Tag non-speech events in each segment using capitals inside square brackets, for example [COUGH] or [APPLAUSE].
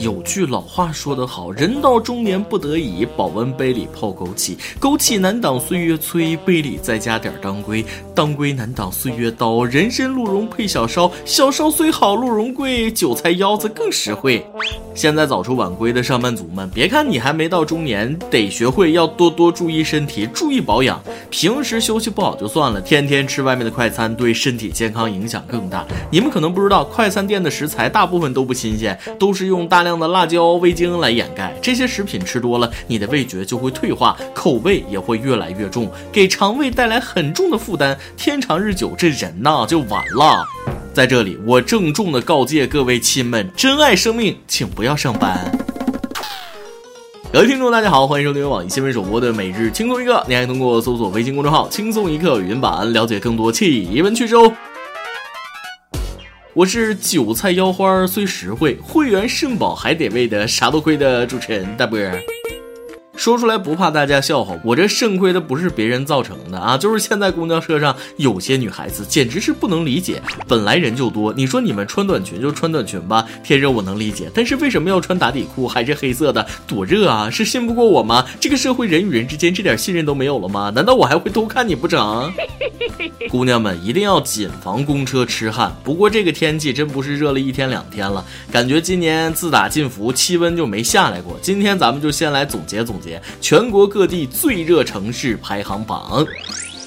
有句老话说得好，人到中年不得已，保温杯里泡枸杞，枸杞难挡岁月催，杯里再加点当归，当归难挡岁月刀，人参鹿茸配小烧，小烧虽好鹿茸贵，韭菜腰子更实惠。现在早出晚归的上班族们，别看你还没到中年，得学会要多多注意身体，注意保养。平时休息不好就算了，天天吃外面的快餐，对身体健康影响更大。你们可能不知道，快餐店的食材大部分都不新鲜，都是用大量。的辣椒、味精来掩盖这些食品吃多了，你的味觉就会退化，口味也会越来越重，给肠胃带来很重的负担。天长日久，这人呐就完了。在这里，我郑重的告诫各位亲们：珍爱生命，请不要上班。各位听众，大家好，欢迎收听网易新闻首播的每日轻松一刻。你还通过搜索微信公众号“轻松一刻”语音版了解更多奇闻趣事哦。我是韭菜腰花虽实惠，会员肾宝还得喂的啥都亏的主持人大波儿。说出来不怕大家笑话，我这肾亏的不是别人造成的啊，就是现在公交车上有些女孩子简直是不能理解，本来人就多，你说你们穿短裙就穿短裙吧，天热我能理解，但是为什么要穿打底裤，还是黑色的，多热啊？是信不过我吗？这个社会人与人之间这点信任都没有了吗？难道我还会偷看你不成？姑娘们一定要谨防公车痴汉。不过这个天气真不是热了一天两天了，感觉今年自打进伏气温就没下来过。今天咱们就先来总结总结。全国各地最热城市排行榜，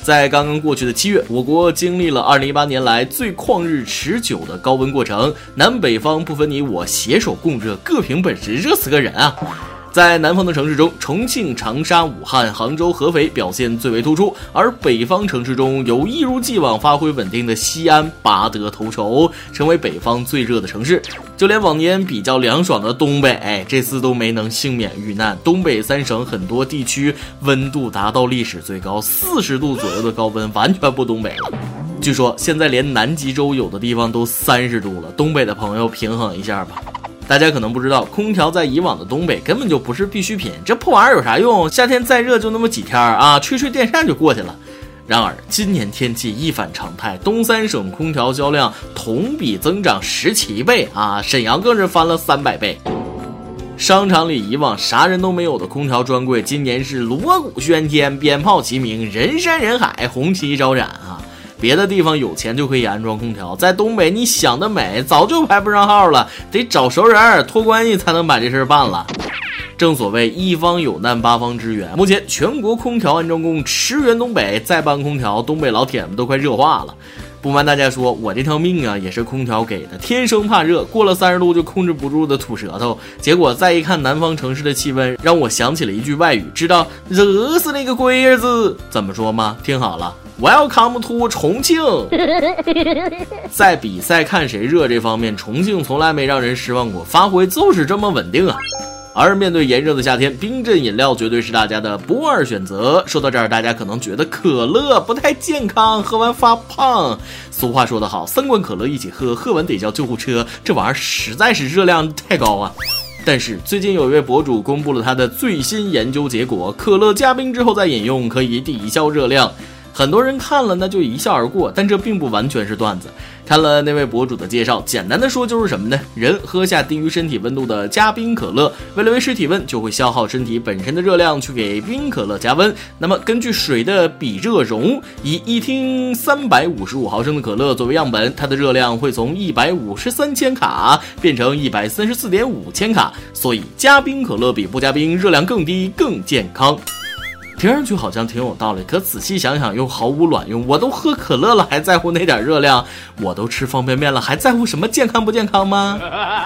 在刚刚过去的七月，我国经历了二零一八年来最旷日持久的高温过程，南北方不分你我，携手共热，各凭本事，热死个人啊！在南方的城市中，重庆、长沙、武汉、杭州、合肥表现最为突出，而北方城市中有一如既往发挥稳定的西安拔得头筹，成为北方最热的城市。就连往年比较凉爽的东北，这次都没能幸免遇难。东北三省很多地区温度达到历史最高四十度左右的高温，完全不东北了。据说现在连南极洲有的地方都三十度了，东北的朋友平衡一下吧。大家可能不知道，空调在以往的东北根本就不是必需品，这破玩意儿有啥用？夏天再热就那么几天儿啊，吹吹电扇就过去了。然而今年天气一反常态，东三省空调销量同比增长十七倍啊，沈阳更是翻了三百倍。商场里以往啥人都没有的空调专柜，今年是锣鼓喧天，鞭炮齐鸣，人山人海，红旗招展啊！别的地方有钱就可以安装空调，在东北你想得美，早就排不上号了，得找熟人托关系才能把这事儿办了。正所谓一方有难八方支援，目前全国空调安装工驰援东北，再搬空调，东北老铁们都快热化了。不瞒大家说，我这条命啊也是空调给的，天生怕热，过了三十度就控制不住的吐舌头。结果再一看南方城市的气温，让我想起了一句外语，知道热死那个龟儿子怎么说吗？听好了，Welcome to 重庆。[LAUGHS] 在比赛看谁热这方面，重庆从来没让人失望过，发挥就是这么稳定啊。而面对炎热的夏天，冰镇饮料绝对是大家的不二选择。说到这儿，大家可能觉得可乐不太健康，喝完发胖。俗话说得好，三罐可乐一起喝，喝完得叫救护车。这玩意儿实在是热量太高啊！但是最近有一位博主公布了他的最新研究结果：可乐加冰之后再饮用，可以抵消热量。很多人看了那就一笑而过，但这并不完全是段子。看了那位博主的介绍，简单的说就是什么呢？人喝下低于身体温度的加冰可乐，为了维持体温，就会消耗身体本身的热量去给冰可乐加温。那么根据水的比热容，以一听三百五十五毫升的可乐作为样本，它的热量会从一百五十三千卡变成一百三十四点五千卡。所以加冰可乐比不加冰热量更低，更健康。听上去好像挺有道理，可仔细想想又毫无卵用。我都喝可乐了，还在乎那点热量？我都吃方便面了，还在乎什么健康不健康吗？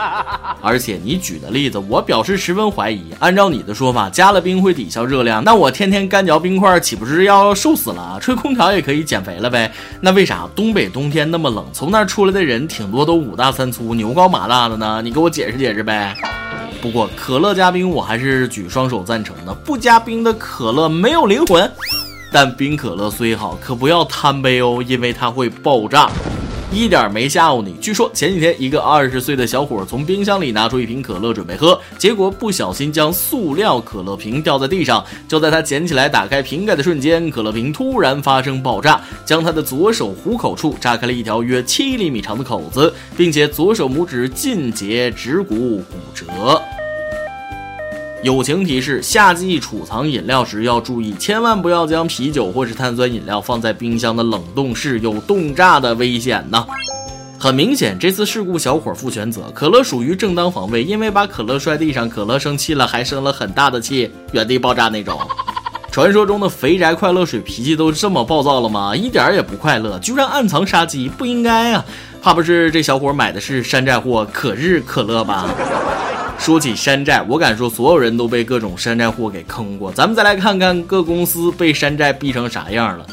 [LAUGHS] 而且你举的例子，我表示十分怀疑。按照你的说法，加了冰会抵消热量，那我天天干嚼冰块，岂不是要瘦死了？吹空调也可以减肥了呗？那为啥东北冬天那么冷，从那儿出来的人挺多都五大三粗、牛高马大的呢？你给我解释解释呗。不过可乐加冰，我还是举双手赞成的。不加冰的可乐没有灵魂，但冰可乐虽好，可不要贪杯哦，因为它会爆炸。一点没吓唬你。据说前几天一个二十岁的小伙从冰箱里拿出一瓶可乐准备喝，结果不小心将塑料可乐瓶掉在地上。就在他捡起来打开瓶盖的瞬间，可乐瓶突然发生爆炸，将他的左手虎口处炸开了一条约七厘米长的口子，并且左手拇指尽节指骨骨折。友情提示：夏季储藏饮料时要注意，千万不要将啤酒或是碳酸饮料放在冰箱的冷冻室，有冻炸的危险呢。很明显，这次事故小伙负全责，可乐属于正当防卫，因为把可乐摔地上，可乐生气了，还生了很大的气，原地爆炸那种。[LAUGHS] 传说中的肥宅快乐水脾气都这么暴躁了吗？一点也不快乐，居然暗藏杀机，不应该啊！怕不是这小伙买的是山寨货可日可乐吧？说起山寨，我敢说所有人都被各种山寨货给坑过。咱们再来看看各公司被山寨逼成啥样了。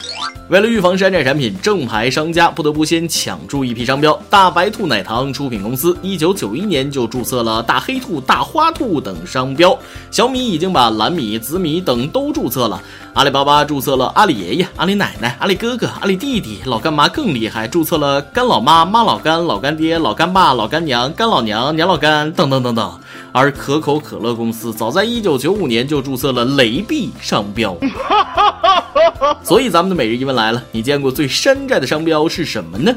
为了预防山寨产品，正牌商家不得不先抢注一批商标。大白兔奶糖出品公司一九九一年就注册了大黑兔、大花兔等商标。小米已经把蓝米、紫米等都注册了。阿里巴巴注册了阿里爷爷、阿里奶奶、阿里哥哥、阿里弟弟。老干妈更厉害，注册了干老妈、妈老干、老干爹、老干爸、老干娘、干老娘、娘老干等等等等。而可口可乐公司早在一九九五年就注册了雷碧商标。[LAUGHS] [LAUGHS] 所以咱们的每日一问来了，你见过最山寨的商标是什么呢？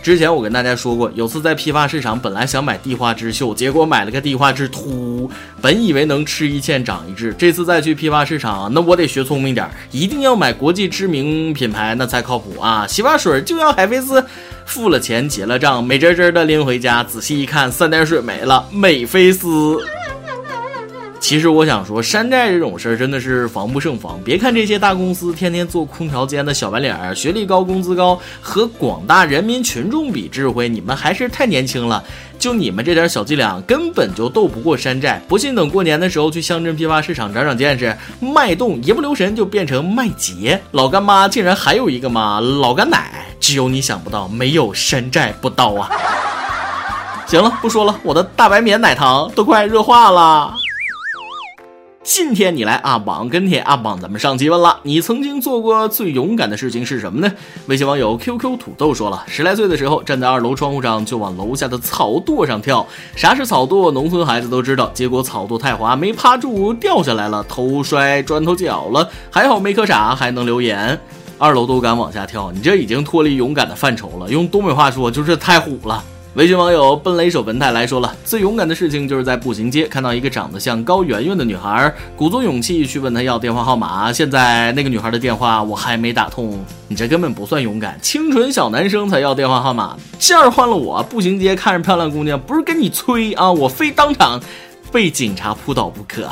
之前我跟大家说过，有次在批发市场，本来想买地花之秀，结果买了个地花之秃。本以为能吃一堑长一智，这次再去批发市场，那我得学聪明点，一定要买国际知名品牌，那才靠谱啊！洗发水就要海飞丝，付了钱结了账，美滋滋的拎回家，仔细一看，三点水没了，美菲斯。其实我想说，山寨这种事儿真的是防不胜防。别看这些大公司天天做空调间的小白脸儿，学历高、工资高，和广大人民群众比智慧，你们还是太年轻了。就你们这点小伎俩，根本就斗不过山寨。不信，等过年的时候去乡镇批发市场长长见识，脉动一不留神就变成麦杰。老干妈竟然还有一个妈？老干奶，只有你想不到，没有山寨不刀啊！行了，不说了，我的大白绵奶糖都快热化了。今天你来阿榜跟帖阿榜，咱们上期问了，你曾经做过最勇敢的事情是什么呢？微信网友 QQ 土豆说了，十来岁的时候站在二楼窗户上就往楼下的草垛上跳。啥是草垛？农村孩子都知道。结果草垛太滑，没趴住，掉下来了，头摔砖头脚了。还好没磕傻，还能留言。二楼都敢往下跳，你这已经脱离勇敢的范畴了。用东北话说，就是太虎了。微信网友奔雷手文泰来说了，最勇敢的事情就是在步行街看到一个长得像高圆圆的女孩，鼓足勇气去问她要电话号码。现在那个女孩的电话我还没打通，你这根本不算勇敢，清纯小男生才要电话号码。这样换了我，步行街看着漂亮姑娘，不是跟你催啊，我非当场被警察扑倒不可。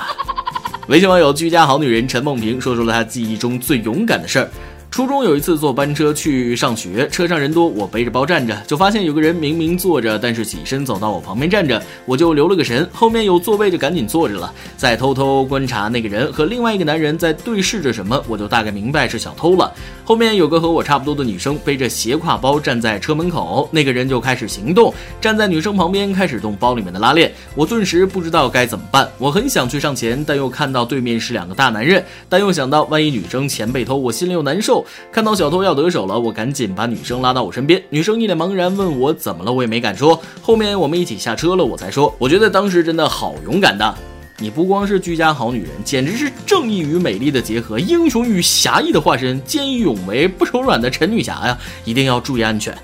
微信网友居家好女人陈梦萍说出了她记忆中最勇敢的事儿。初中有一次坐班车去上学，车上人多，我背着包站着，就发现有个人明明坐着，但是起身走到我旁边站着，我就留了个神，后面有座位就赶紧坐着了，再偷偷观察那个人和另外一个男人在对视着什么，我就大概明白是小偷了。后面有个和我差不多的女生背着斜挎包站在车门口，那个人就开始行动，站在女生旁边开始动包里面的拉链，我顿时不知道该怎么办，我很想去上前，但又看到对面是两个大男人，但又想到万一女生钱被偷，我心里又难受。看到小偷要得手了，我赶紧把女生拉到我身边。女生一脸茫然，问我怎么了，我也没敢说。后面我们一起下车了，我才说，我觉得当时真的好勇敢的。你不光是居家好女人，简直是正义与美丽的结合，英雄与侠义的化身，见义勇为、不手软的陈女侠呀！一定要注意安全。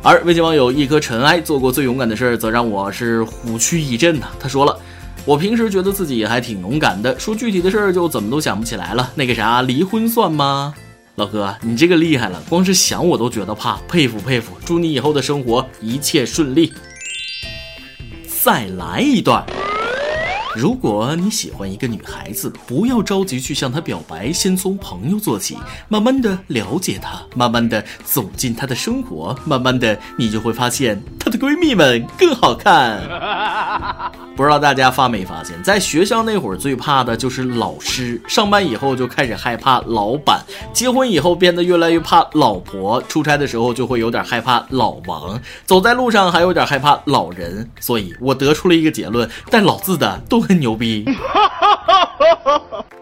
而微信网友一颗尘埃做过最勇敢的事儿，则让我是虎躯一震呐。他说了，我平时觉得自己还挺勇敢的，说具体的事儿就怎么都想不起来了。那个啥，离婚算吗？老哥，你这个厉害了，光是想我都觉得怕，佩服佩服！祝你以后的生活一切顺利。再来一段。[LAUGHS] 如果你喜欢一个女孩子，不要着急去向她表白，先从朋友做起，慢慢的了解她，慢慢的走进她的生活，慢慢的你就会发现她的闺蜜们更好看。[LAUGHS] 不知道大家发没发现，在学校那会儿最怕的就是老师，上班以后就开始害怕老板，结婚以后变得越来越怕老婆，出差的时候就会有点害怕老王，走在路上还有点害怕老人。所以我得出了一个结论：带老字的都很牛逼。[LAUGHS]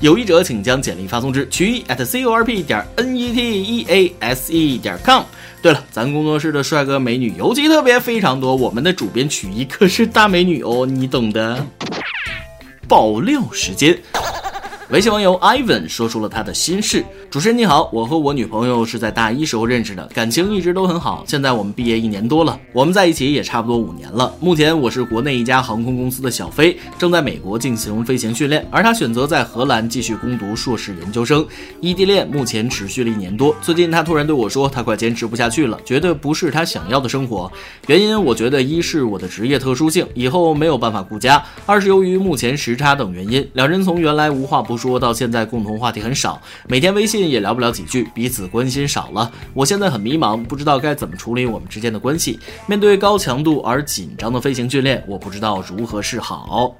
有意者请将简历发送至曲艺 at c o r p 点 n e t e a s e 点 com。对了，咱工作室的帅哥美女尤其特别非常多，我们的主编曲艺可是大美女哦，你懂的。爆料时间。微信网友 Ivan 说出了他的心事。主持人你好，我和我女朋友是在大一时候认识的，感情一直都很好。现在我们毕业一年多了，我们在一起也差不多五年了。目前我是国内一家航空公司的小飞，正在美国进行飞行训练，而他选择在荷兰继续攻读硕士研究生。异地恋目前持续了一年多，最近他突然对我说，他快坚持不下去了，觉得不是他想要的生活。原因我觉得一是我的职业特殊性，以后没有办法顾家；二是由于目前时差等原因，两人从原来无话不说到现在共同话题很少，每天微信。也聊不了几句，彼此关心少了。我现在很迷茫，不知道该怎么处理我们之间的关系。面对高强度而紧张的飞行训练，我不知道如何是好。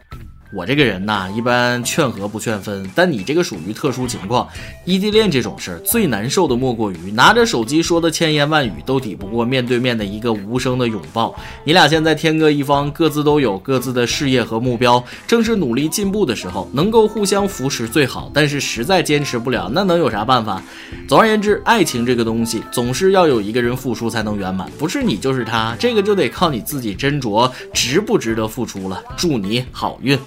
我这个人呐，一般劝和不劝分，但你这个属于特殊情况。异地恋这种事儿，最难受的莫过于拿着手机说的千言万语都抵不过面对面的一个无声的拥抱。你俩现在天各一方，各自都有各自的事业和目标，正是努力进步的时候，能够互相扶持最好。但是实在坚持不了，那能有啥办法？总而言之，爱情这个东西，总是要有一个人付出才能圆满，不是你就是他，这个就得靠你自己斟酌值不值得付出了。祝你好运。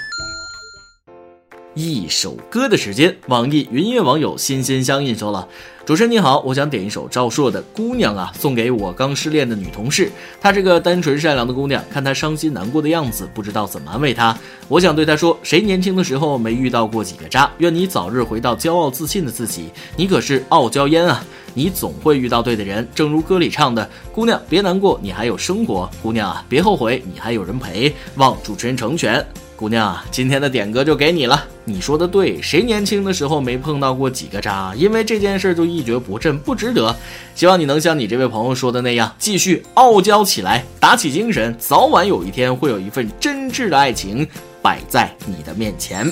一首歌的时间，网易云音乐网友心心相印说了：“主持人你好，我想点一首赵硕的《姑娘啊》，送给我刚失恋的女同事。她是个单纯善良的姑娘，看她伤心难过的样子，不知道怎么安慰她。我想对她说：谁年轻的时候没遇到过几个渣？愿你早日回到骄傲自信的自己。你可是傲娇烟啊，你总会遇到对的人。正如歌里唱的：姑娘别难过，你还有生活。姑娘啊，别后悔，你还有人陪。望主持人成全。”姑娘，今天的点歌就给你了。你说的对，谁年轻的时候没碰到过几个渣？因为这件事就一蹶不振，不值得。希望你能像你这位朋友说的那样，继续傲娇起来，打起精神，早晚有一天会有一份真挚的爱情摆在你的面前。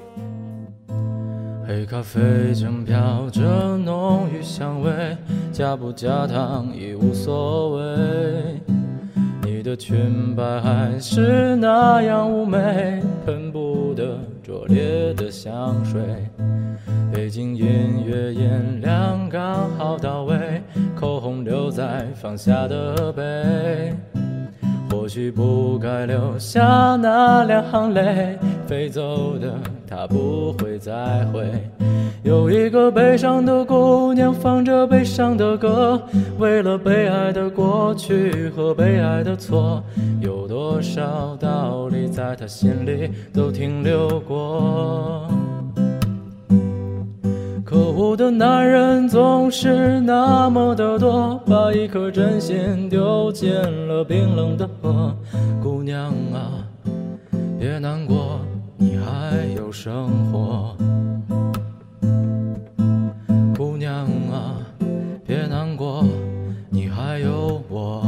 黑咖啡正飘着浓郁香味，加不加糖已无所谓。你的裙摆还是那样妩媚，喷不得拙劣的香水。背景音乐音量刚好到位，口红留在放下的背。或许不该留下那两行泪，飞走的他不会再回。有一个悲伤的姑娘，放着悲伤的歌，为了被爱的过去和被爱的错，有多少道理在她心里都停留过。可恶的男人总是那么的多，把一颗真心丢进了冰冷的河。姑娘啊，别难过，生活。姑娘啊，别难过，你还有我。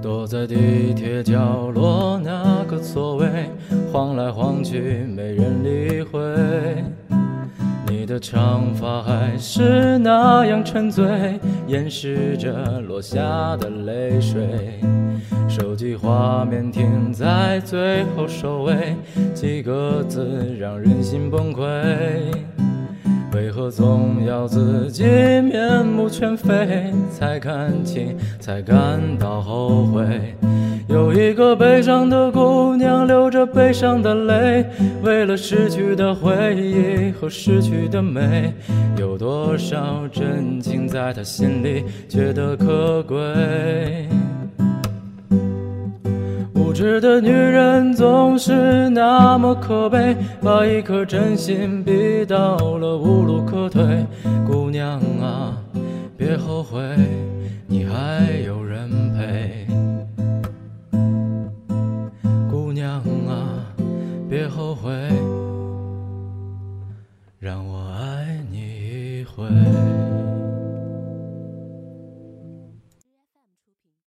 躲在地铁角落，去没人理会。你的长发还是那样沉醉，掩饰着落下的泪水。手机画面停在最后收尾，几个字让人心崩溃。为何总要自己面目全非，才看清，才感到后悔？有一个悲伤的姑娘，流着悲伤的泪，为了失去的回忆和失去的美，有多少真情在她心里觉得可贵？无知的女人总是那么可悲，把一颗真心逼到了无路可退。姑娘啊，别后悔，你还有人陪。让我爱你一回。